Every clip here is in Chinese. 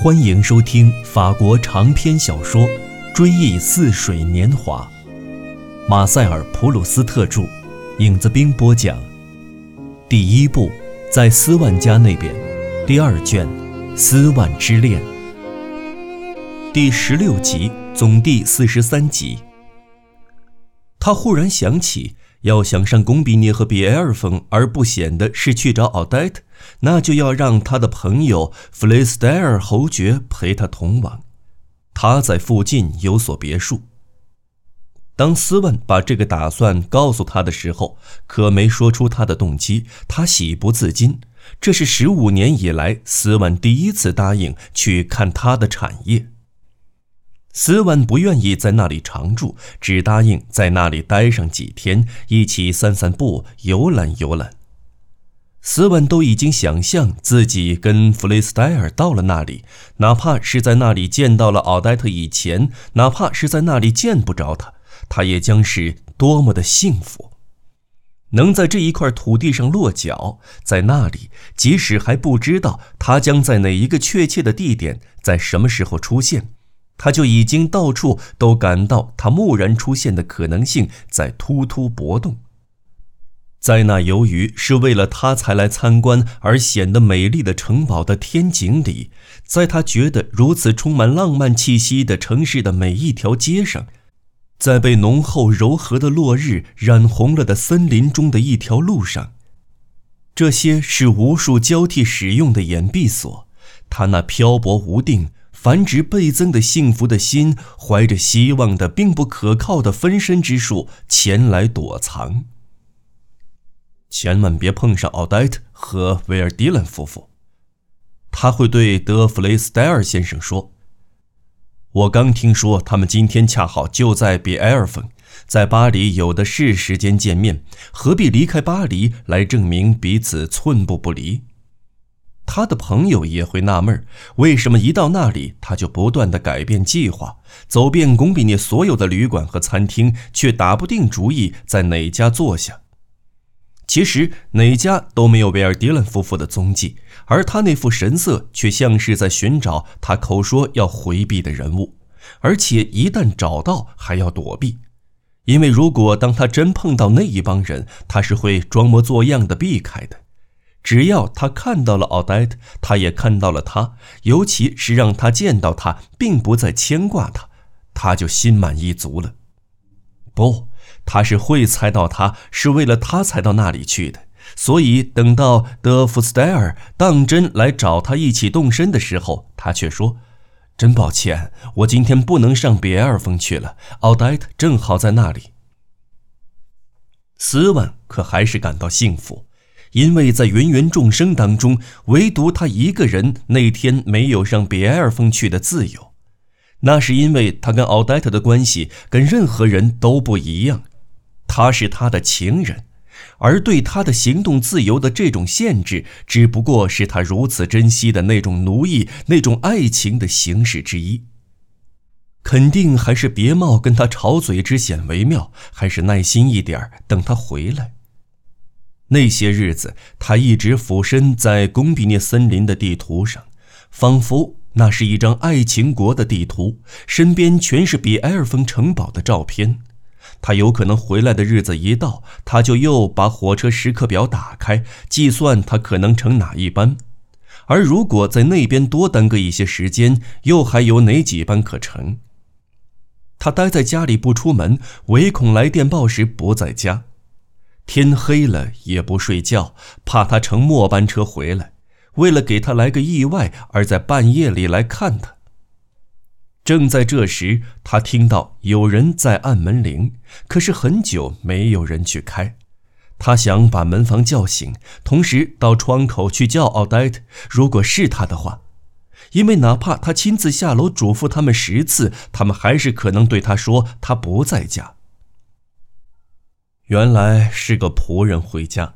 欢迎收听法国长篇小说《追忆似水年华》，马塞尔·普鲁斯特著，影子兵播讲。第一部，在斯万家那边，第二卷，《斯万之恋》，第十六集，总第四十三集。他忽然想起。要想上贡比涅和比埃尔峰，而不显得是去找奥黛特，那就要让他的朋友弗雷斯戴尔侯爵陪他同往。他在附近有所别墅。当斯文把这个打算告诉他的时候，可没说出他的动机。他喜不自禁，这是十五年以来斯文第一次答应去看他的产业。斯万不愿意在那里常住，只答应在那里待上几天，一起散散步、游览游览。斯万都已经想象自己跟弗雷斯戴尔到了那里，哪怕是在那里见到了奥黛特以前，哪怕是在那里见不着他，他也将是多么的幸福，能在这一块土地上落脚，在那里，即使还不知道他将在哪一个确切的地点，在什么时候出现。他就已经到处都感到他蓦然出现的可能性在突突搏动，在那由于是为了他才来参观而显得美丽的城堡的天井里，在他觉得如此充满浪漫气息的城市的每一条街上，在被浓厚柔和的落日染红了的森林中的一条路上，这些是无数交替使用的掩蔽所，他那漂泊无定。繁殖倍增的幸福的心，怀着希望的并不可靠的分身之术前来躲藏。千万别碰上奥黛特和维尔迪兰夫妇，他会对德弗雷斯戴尔先生说：“我刚听说他们今天恰好就在比埃尔峰，在巴黎有的是时间见面，何必离开巴黎来证明彼此寸步不离？”他的朋友也会纳闷为什么一到那里，他就不断的改变计划，走遍贡比涅所有的旅馆和餐厅，却打不定主意在哪家坐下。其实哪家都没有维尔迪伦夫妇的踪迹，而他那副神色却像是在寻找他口说要回避的人物，而且一旦找到，还要躲避，因为如果当他真碰到那一帮人，他是会装模作样的避开的。只要他看到了奥黛特，他也看到了他，尤其是让他见到他，并不再牵挂他，他就心满意足了。不，他是会猜到他是为了他才到那里去的。所以等到德弗斯戴尔当真来找他一起动身的时候，他却说：“真抱歉，我今天不能上比埃尔峰去了。奥黛特正好在那里。”斯万可还是感到幸福。因为在芸芸众生当中，唯独他一个人那天没有上比埃尔峰去的自由，那是因为他跟奥黛特的关系跟任何人都不一样，他是他的情人，而对他的行动自由的这种限制，只不过是他如此珍惜的那种奴役、那种爱情的形式之一。肯定还是别冒跟他吵嘴之险为妙，还是耐心一点等他回来。那些日子，他一直俯身在贡比涅森林的地图上，仿佛那是一张爱情国的地图，身边全是比埃尔峰城堡的照片。他有可能回来的日子一到，他就又把火车时刻表打开，计算他可能乘哪一班，而如果在那边多耽搁一些时间，又还有哪几班可乘。他待在家里不出门，唯恐来电报时不在家。天黑了也不睡觉，怕他乘末班车回来，为了给他来个意外而在半夜里来看他。正在这时，他听到有人在按门铃，可是很久没有人去开。他想把门房叫醒，同时到窗口去叫奥黛特，如果是他的话，因为哪怕他亲自下楼嘱咐他们十次，他们还是可能对他说他不在家。原来是个仆人回家，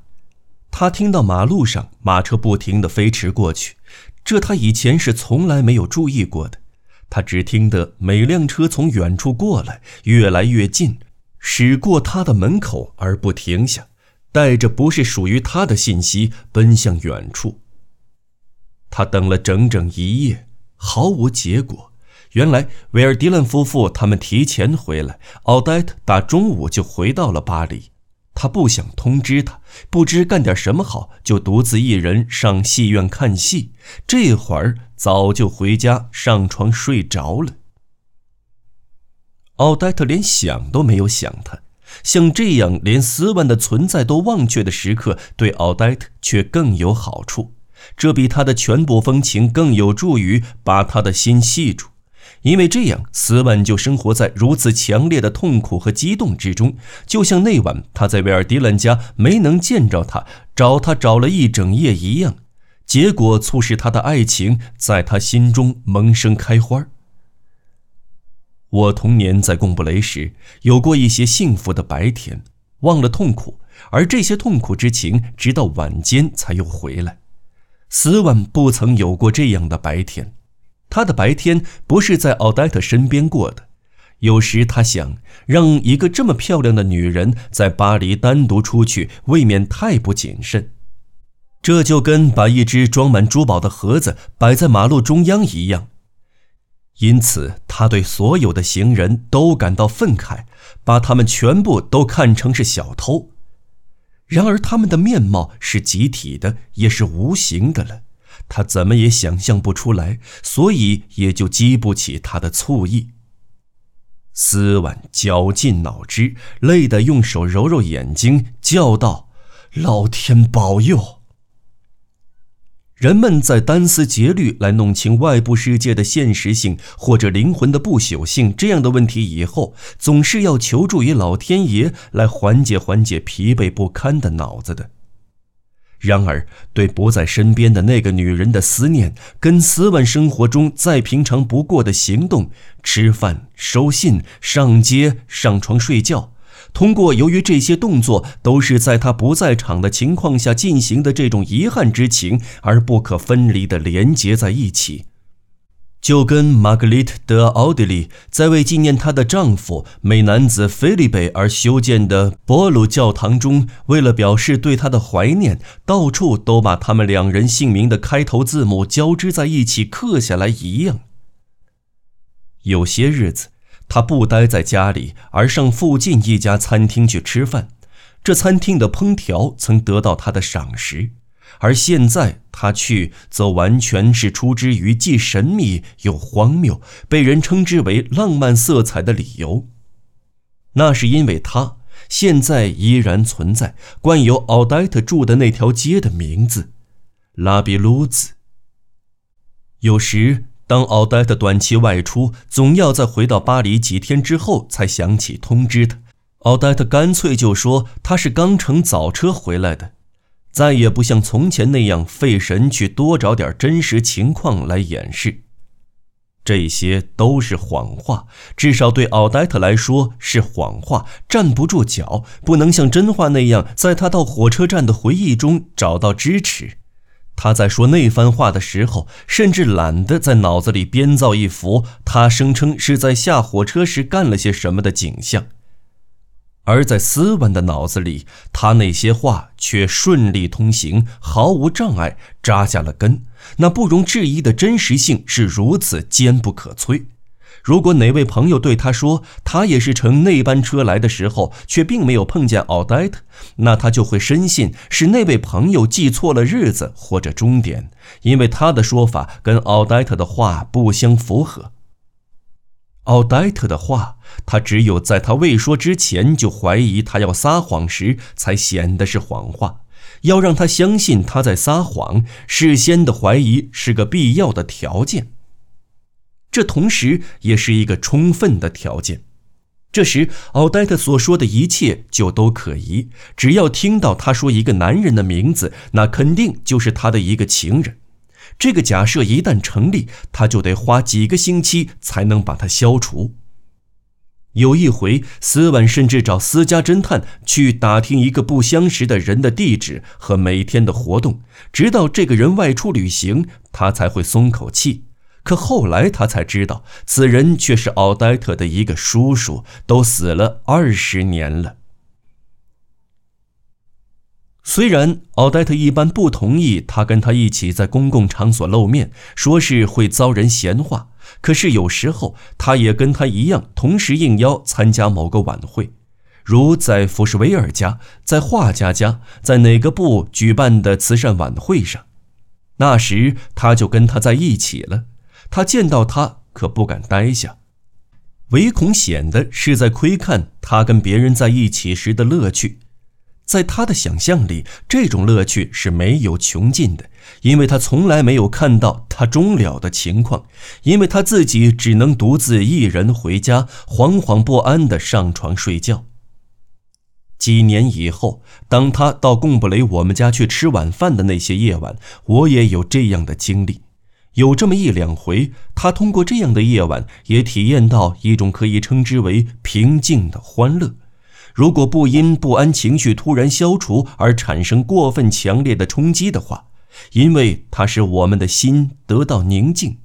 他听到马路上马车不停地飞驰过去，这他以前是从来没有注意过的。他只听得每辆车从远处过来，越来越近，驶过他的门口而不停下，带着不是属于他的信息奔向远处。他等了整整一夜，毫无结果。原来维尔迪兰夫妇他们提前回来，奥黛特大中午就回到了巴黎。他不想通知他，不知干点什么好，就独自一人上戏院看戏。这会儿早就回家上床睡着了。奥黛特连想都没有想他，像这样连斯万的存在都忘却的时刻，对奥黛特却更有好处。这比他的全部风情更有助于把他的心系住，因为这样斯万就生活在如此强烈的痛苦和激动之中，就像那晚他在维尔迪兰家没能见着他，找他找了一整夜一样。结果促使他的爱情在他心中萌生开花。我童年在贡布雷时有过一些幸福的白天，忘了痛苦，而这些痛苦之情直到晚间才又回来。斯万不曾有过这样的白天，他的白天不是在奥黛特身边过的。有时他想，让一个这么漂亮的女人在巴黎单独出去，未免太不谨慎。这就跟把一只装满珠宝的盒子摆在马路中央一样。因此，他对所有的行人都感到愤慨，把他们全部都看成是小偷。然而，他们的面貌是集体的，也是无形的了。他怎么也想象不出来，所以也就激不起他的醋意。斯万绞尽脑汁，累得用手揉揉眼睛，叫道：“老天保佑！”人们在单思竭虑来弄清外部世界的现实性或者灵魂的不朽性这样的问题以后，总是要求助于老天爷来缓解缓解疲惫不堪的脑子的。然而，对不在身边的那个女人的思念，跟斯文生活中再平常不过的行动——吃饭、收信、上街、上床睡觉。通过由于这些动作都是在他不在场的情况下进行的这种遗憾之情而不可分离地连结在一起，就跟玛格丽特·德奥地利在为纪念她的丈夫美男子菲利贝而修建的博鲁教堂中，为了表示对他的怀念，到处都把他们两人姓名的开头字母交织在一起刻下来一样。有些日子。他不待在家里，而上附近一家餐厅去吃饭。这餐厅的烹调曾得到他的赏识，而现在他去，则完全是出之于既神秘又荒谬，被人称之为浪漫色彩的理由。那是因为他现在依然存在，冠有奥黛特住的那条街的名字——拉比鲁兹。有时。当奥黛特短期外出，总要在回到巴黎几天之后才想起通知他。奥黛特干脆就说他是刚乘早车回来的，再也不像从前那样费神去多找点真实情况来掩饰。这些都是谎话，至少对奥黛特来说是谎话，站不住脚，不能像真话那样在他到火车站的回忆中找到支持。他在说那番话的时候，甚至懒得在脑子里编造一幅他声称是在下火车时干了些什么的景象，而在斯文的脑子里，他那些话却顺利通行，毫无障碍，扎下了根。那不容置疑的真实性是如此坚不可摧。如果哪位朋友对他说他也是乘那班车来的时候，却并没有碰见奥黛特，那他就会深信是那位朋友记错了日子或者终点，因为他的说法跟奥黛特的话不相符合。奥黛特的话，他只有在他未说之前就怀疑他要撒谎时，才显得是谎话。要让他相信他在撒谎，事先的怀疑是个必要的条件。这同时也是一个充分的条件。这时，奥黛特所说的一切就都可疑。只要听到他说一个男人的名字，那肯定就是他的一个情人。这个假设一旦成立，他就得花几个星期才能把它消除。有一回，斯万甚至找私家侦探去打听一个不相识的人的地址和每天的活动，直到这个人外出旅行，他才会松口气。可后来他才知道，此人却是奥黛特的一个叔叔，都死了二十年了。虽然奥黛特一般不同意他跟他一起在公共场所露面，说是会遭人闲话，可是有时候他也跟他一样，同时应邀参加某个晚会，如在福什维尔家、在画家家、在哪个部举办的慈善晚会上。那时他就跟他在一起了。他见到他可不敢呆下，唯恐显得是在窥看他跟别人在一起时的乐趣。在他的想象里，这种乐趣是没有穷尽的，因为他从来没有看到他终了的情况，因为他自己只能独自一人回家，惶惶不安地上床睡觉。几年以后，当他到贡布雷我们家去吃晚饭的那些夜晚，我也有这样的经历，有这么一两回，他通过这样的夜晚，也体验到一种可以称之为平静的欢乐。如果不因不安情绪突然消除而产生过分强烈的冲击的话，因为它使我们的心得到宁静。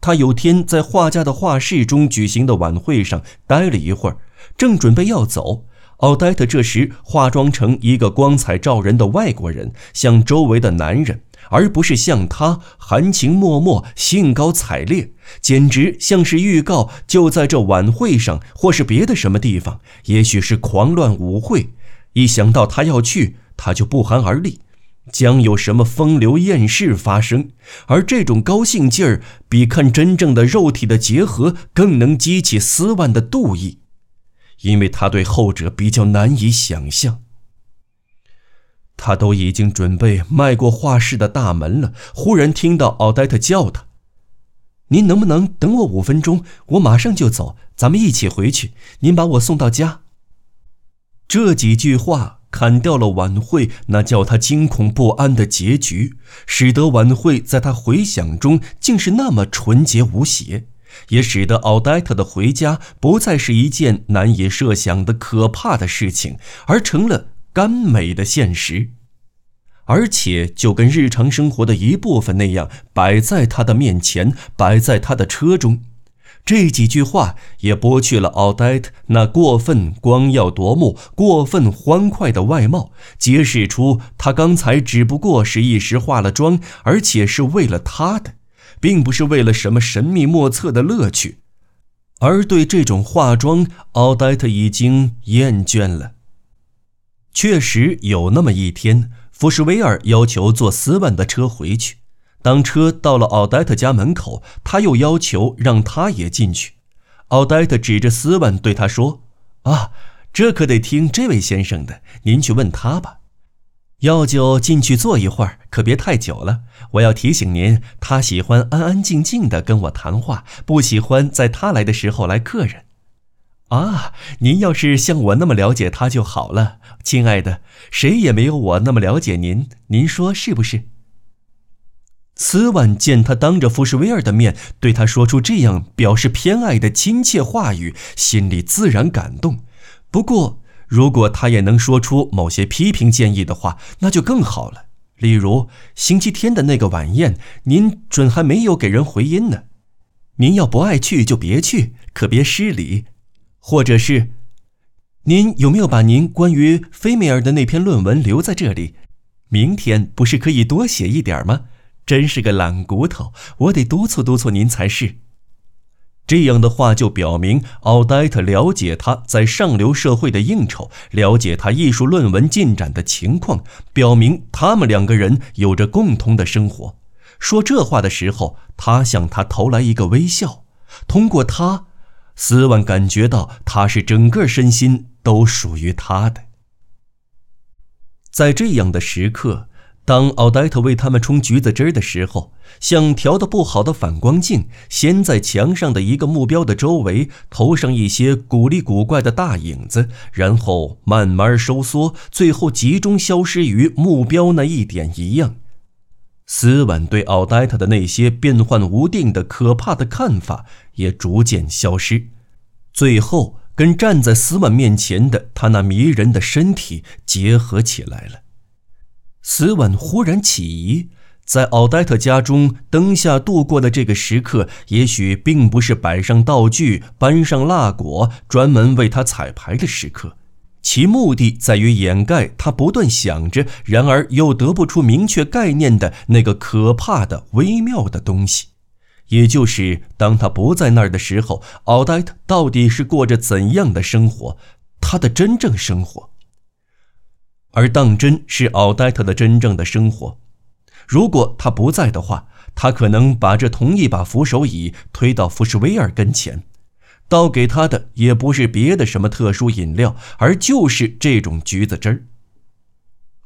他有天在画家的画室中举行的晚会上待了一会儿，正准备要走。奥黛特这时化妆成一个光彩照人的外国人，向周围的男人，而不是像他含情脉脉、兴高采烈，简直像是预告就在这晚会上，或是别的什么地方，也许是狂乱舞会。一想到他要去，他就不寒而栗，将有什么风流艳事发生。而这种高兴劲儿，比看真正的肉体的结合更能激起丝万的妒意。因为他对后者比较难以想象。他都已经准备迈过画室的大门了，忽然听到奥黛特叫他：“您能不能等我五分钟？我马上就走，咱们一起回去。您把我送到家。”这几句话砍掉了晚会那叫他惊恐不安的结局，使得晚会在他回想中竟是那么纯洁无邪。也使得奥黛特的回家不再是一件难以设想的可怕的事情，而成了甘美的现实，而且就跟日常生活的一部分那样摆在他的面前，摆在他的车中。这几句话也剥去了奥黛特那过分光耀夺目、过分欢快的外貌，揭示出他刚才只不过是一时化了妆，而且是为了他的。并不是为了什么神秘莫测的乐趣，而对这种化妆，奥黛特已经厌倦了。确实有那么一天，福什维尔要求坐斯万的车回去。当车到了奥黛特家门口，他又要求让他也进去。奥黛特指着斯万对他说：“啊，这可得听这位先生的，您去问他吧。”要就进去坐一会儿，可别太久了。我要提醒您，他喜欢安安静静的跟我谈话，不喜欢在他来的时候来客人。啊，您要是像我那么了解他就好了，亲爱的，谁也没有我那么了解您，您说是不是？斯万见他当着福士威尔的面对他说出这样表示偏爱的亲切话语，心里自然感动。不过。如果他也能说出某些批评建议的话，那就更好了。例如星期天的那个晚宴，您准还没有给人回音呢。您要不爱去就别去，可别失礼。或者是，您有没有把您关于菲梅尔的那篇论文留在这里？明天不是可以多写一点吗？真是个懒骨头，我得督促督促您才是。这样的话就表明奥黛特了解他在上流社会的应酬，了解他艺术论文进展的情况，表明他们两个人有着共同的生活。说这话的时候，他向他投来一个微笑。通过他，斯万感觉到他是整个身心都属于他的。在这样的时刻。当奥黛特为他们冲橘子汁的时候，像调的不好的反光镜，先在墙上的一个目标的周围投上一些古丽古怪的大影子，然后慢慢收缩，最后集中消失于目标那一点一样。斯万对奥黛特的那些变幻无定的可怕的看法也逐渐消失，最后跟站在斯万面前的他那迷人的身体结合起来了。斯万忽然起疑，在奥黛特家中灯下度过的这个时刻，也许并不是摆上道具、搬上蜡果、专门为他彩排的时刻。其目的在于掩盖他不断想着，然而又得不出明确概念的那个可怕的、微妙的东西，也就是当他不在那儿的时候，奥黛特到底是过着怎样的生活，他的真正生活。而当真是奥黛特的真正的生活。如果他不在的话，他可能把这同一把扶手椅推到福什威尔跟前。倒给他的也不是别的什么特殊饮料，而就是这种橘子汁儿。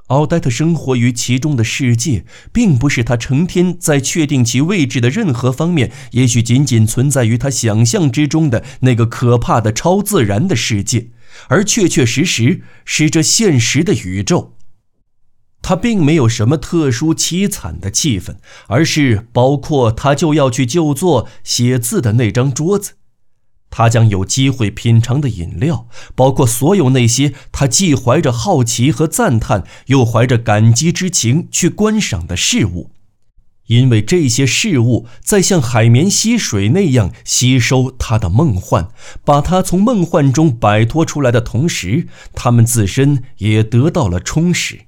奥黛特生活于其中的世界，并不是他成天在确定其位置的任何方面，也许仅仅存在于他想象之中的那个可怕的超自然的世界，而确确实实是这现实的宇宙。他并没有什么特殊凄惨的气氛，而是包括他就要去就坐写字的那张桌子。他将有机会品尝的饮料，包括所有那些他既怀着好奇和赞叹，又怀着感激之情去观赏的事物，因为这些事物在像海绵吸水那样吸收他的梦幻，把他从梦幻中摆脱出来的同时，他们自身也得到了充实。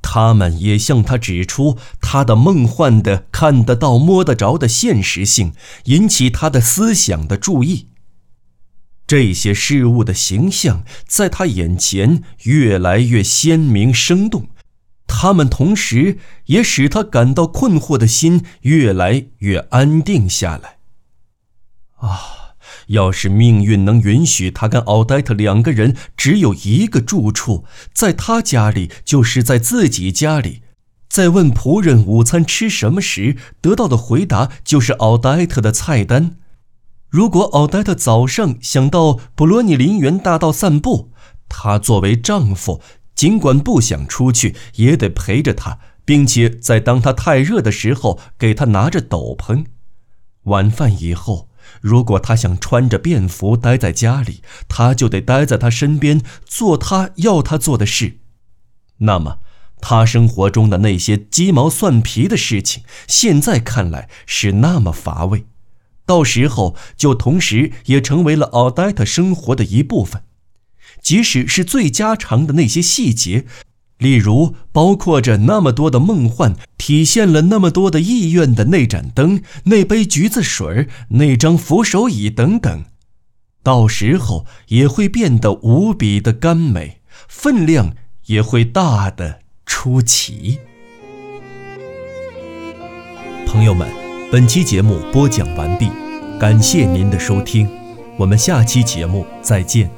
他们也向他指出他的梦幻的看得到、摸得着的现实性，引起他的思想的注意。这些事物的形象在他眼前越来越鲜明生动，他们同时也使他感到困惑的心越来越安定下来。啊，要是命运能允许他跟奥黛特两个人只有一个住处，在他家里就是在自己家里，在问仆人午餐吃什么时，得到的回答就是奥黛特的菜单。如果奥黛特早上想到布罗尼林园大道散步，他作为丈夫，尽管不想出去，也得陪着她，并且在当她太热的时候给她拿着斗篷。晚饭以后，如果他想穿着便服待在家里，他就得待在她身边，做他要他做的事。那么，他生活中的那些鸡毛蒜皮的事情，现在看来是那么乏味。到时候就同时也成为了奥黛特生活的一部分，即使是最家常的那些细节，例如包括着那么多的梦幻，体现了那么多的意愿的那盏灯、那杯橘子水、那张扶手椅等等，到时候也会变得无比的甘美，分量也会大的出奇。朋友们。本期节目播讲完毕，感谢您的收听，我们下期节目再见。